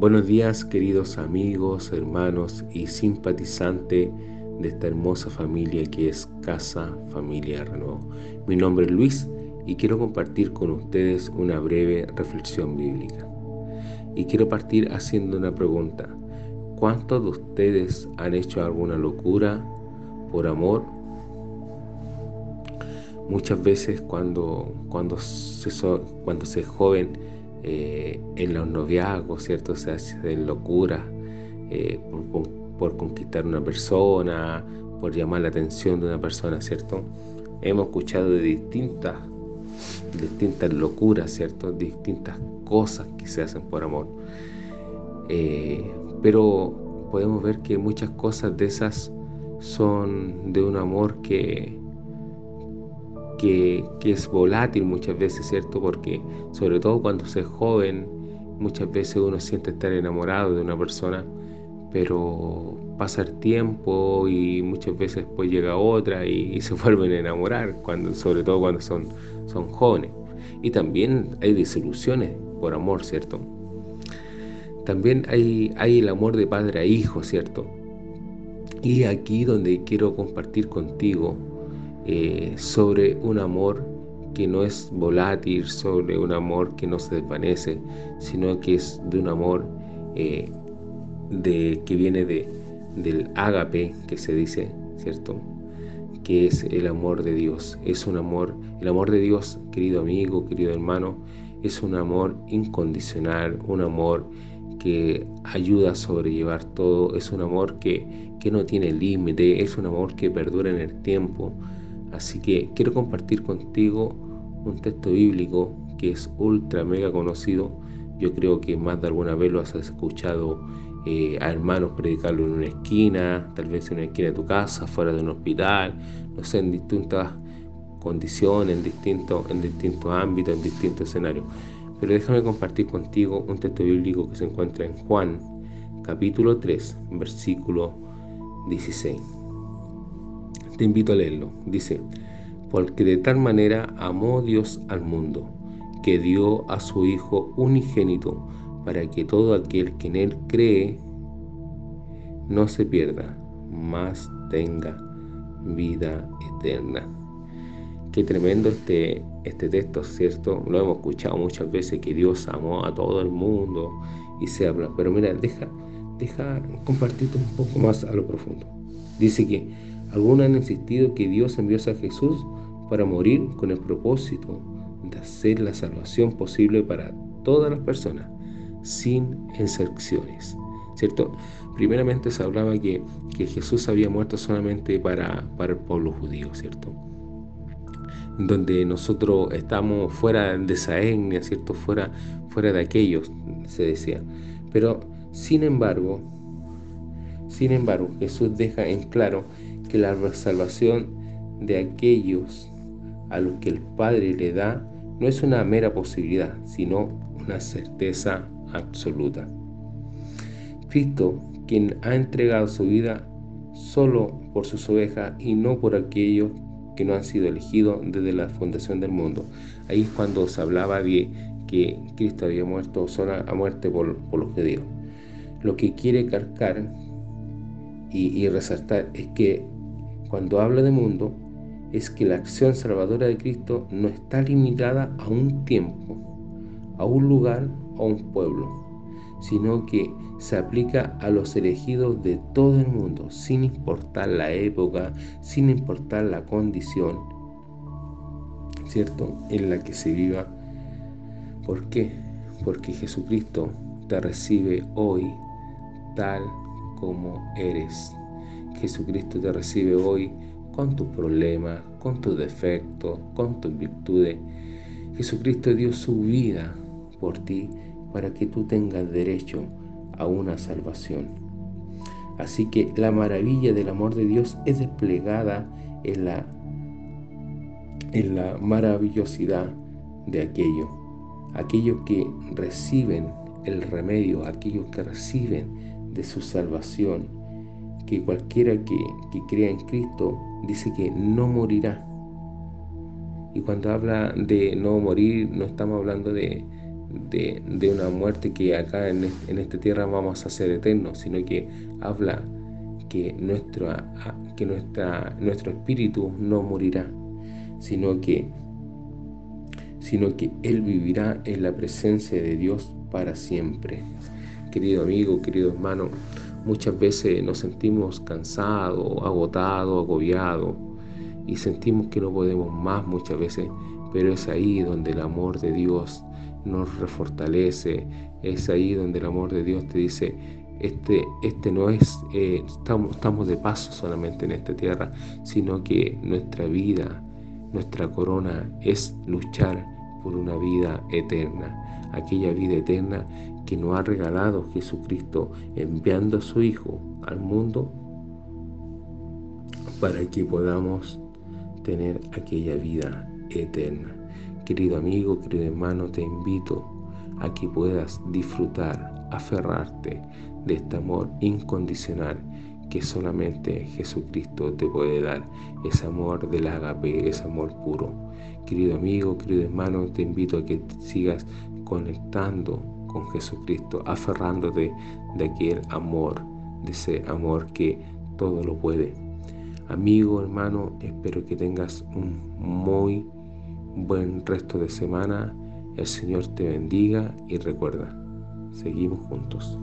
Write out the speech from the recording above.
Buenos días queridos amigos, hermanos y simpatizantes de esta hermosa familia que es Casa Familia Renuevo. Mi nombre es Luis y quiero compartir con ustedes una breve reflexión bíblica. Y quiero partir haciendo una pregunta. ¿Cuántos de ustedes han hecho alguna locura por amor? Muchas veces cuando, cuando, se, cuando se es joven, eh, en los noviazgos, ¿cierto? Se hacen locuras eh, por, conquistar una persona, por llamar la atención de una persona, ¿cierto? Hemos escuchado de distintas, distintas locuras, ¿cierto? Distintas cosas que se hacen por amor. Eh, pero podemos ver que muchas cosas de esas son de un amor que, que, es volátil muchas veces, ¿cierto? Porque sobre todo cuando se es joven, muchas veces uno siente estar enamorado de una persona, pero pasa el tiempo y muchas veces pues llega otra y, se vuelven a enamorar, cuando, sobre todo cuando son, son jóvenes. Y también hay desilusiones por amor, ¿cierto? También hay, hay el amor de padre a hijo, ¿cierto? Y aquí donde quiero compartir contigo eh, sobre un amor que no es volátil, sobre un amor que no se desvanece, sino que es de un amor eh, de, que viene de, del ágape, que se dice, ¿cierto? Que es el amor de Dios. Es un amor, el amor de Dios, querido amigo, querido hermano, es un amor incondicional, un amor que ayuda a sobrellevar todo, es un amor que, que no tiene límite, es un amor que perdura en el tiempo, Así que quiero compartir contigo un texto bíblico que es ultra mega conocido. Yo creo que más de alguna vez lo has escuchado eh, a hermanos predicarlo en una esquina, tal vez en una esquina de tu casa, fuera de un hospital, no sé, en distintas condiciones, en distintos, en distintos ámbitos, en distintos escenarios. Pero déjame compartir contigo un texto bíblico que se encuentra en Juan, capítulo 3, versículo 16 te invito a leerlo. Dice, porque de tal manera amó Dios al mundo, que dio a su Hijo unigénito, para que todo aquel que en Él cree no se pierda, mas tenga vida eterna. Qué tremendo este, este texto, ¿cierto? Lo hemos escuchado muchas veces que Dios amó a todo el mundo y se habla. Pero mira, deja, deja compartirte un poco más a lo profundo. Dice que algunos han insistido que Dios envió a Jesús para morir con el propósito de hacer la salvación posible para todas las personas, sin excepciones. ¿Cierto? Primeramente se hablaba que, que Jesús había muerto solamente para, para el pueblo judío, ¿cierto? Donde nosotros estamos fuera de esa etnia, ¿cierto? Fuera, fuera de aquellos, se decía. Pero, sin embargo, sin embargo, Jesús deja en claro que la salvación de aquellos a los que el Padre le da no es una mera posibilidad, sino una certeza absoluta. Cristo, quien ha entregado su vida solo por sus ovejas y no por aquellos que no han sido elegidos desde la fundación del mundo. Ahí es cuando se hablaba de que Cristo había muerto solo a muerte por, por los judíos. Lo que quiere cargar y, y resaltar es que cuando habla de mundo, es que la acción salvadora de Cristo no está limitada a un tiempo, a un lugar o a un pueblo, sino que se aplica a los elegidos de todo el mundo, sin importar la época, sin importar la condición, ¿cierto?, en la que se viva. ¿Por qué? Porque Jesucristo te recibe hoy tal como eres. Jesucristo te recibe hoy con tus problemas, con tus defectos, con tus virtudes. Jesucristo dio su vida por ti para que tú tengas derecho a una salvación. Así que la maravilla del amor de Dios es desplegada en la, en la maravillosidad de aquello. Aquellos que reciben el remedio, aquellos que reciben de su salvación, que cualquiera que, crea en Cristo dice que no morirá. Y cuando habla de no morir, no estamos hablando de, de, una muerte que acá en, esta tierra vamos a ser eternos, sino que habla que, nuestro, que nuestra, nuestro espíritu no morirá, sino que, sino que Él vivirá en la presencia de Dios para siempre. Querido amigo, querido hermano, muchas veces nos sentimos cansados, agotados, agobiados y sentimos que no podemos más muchas veces, pero es ahí donde el amor de Dios nos refortalece, es ahí donde el amor de Dios te dice, este, este no es, eh, estamos, estamos de paso solamente en esta tierra, sino que nuestra vida, nuestra corona es luchar por una vida eterna, aquella vida eterna que nos ha regalado Jesucristo enviando a su Hijo al mundo para que podamos tener aquella vida eterna. Querido amigo, querido hermano, te invito a que puedas disfrutar, aferrarte de este amor incondicional que solamente Jesucristo te puede dar, ese amor del agape, ese amor puro. Querido amigo, querido hermano, te invito a que sigas conectando con Jesucristo, aferrándote de aquel amor, de ese amor que todo lo puede. Amigo, hermano, espero que tengas un muy buen resto de semana. El Señor te bendiga y recuerda, seguimos juntos.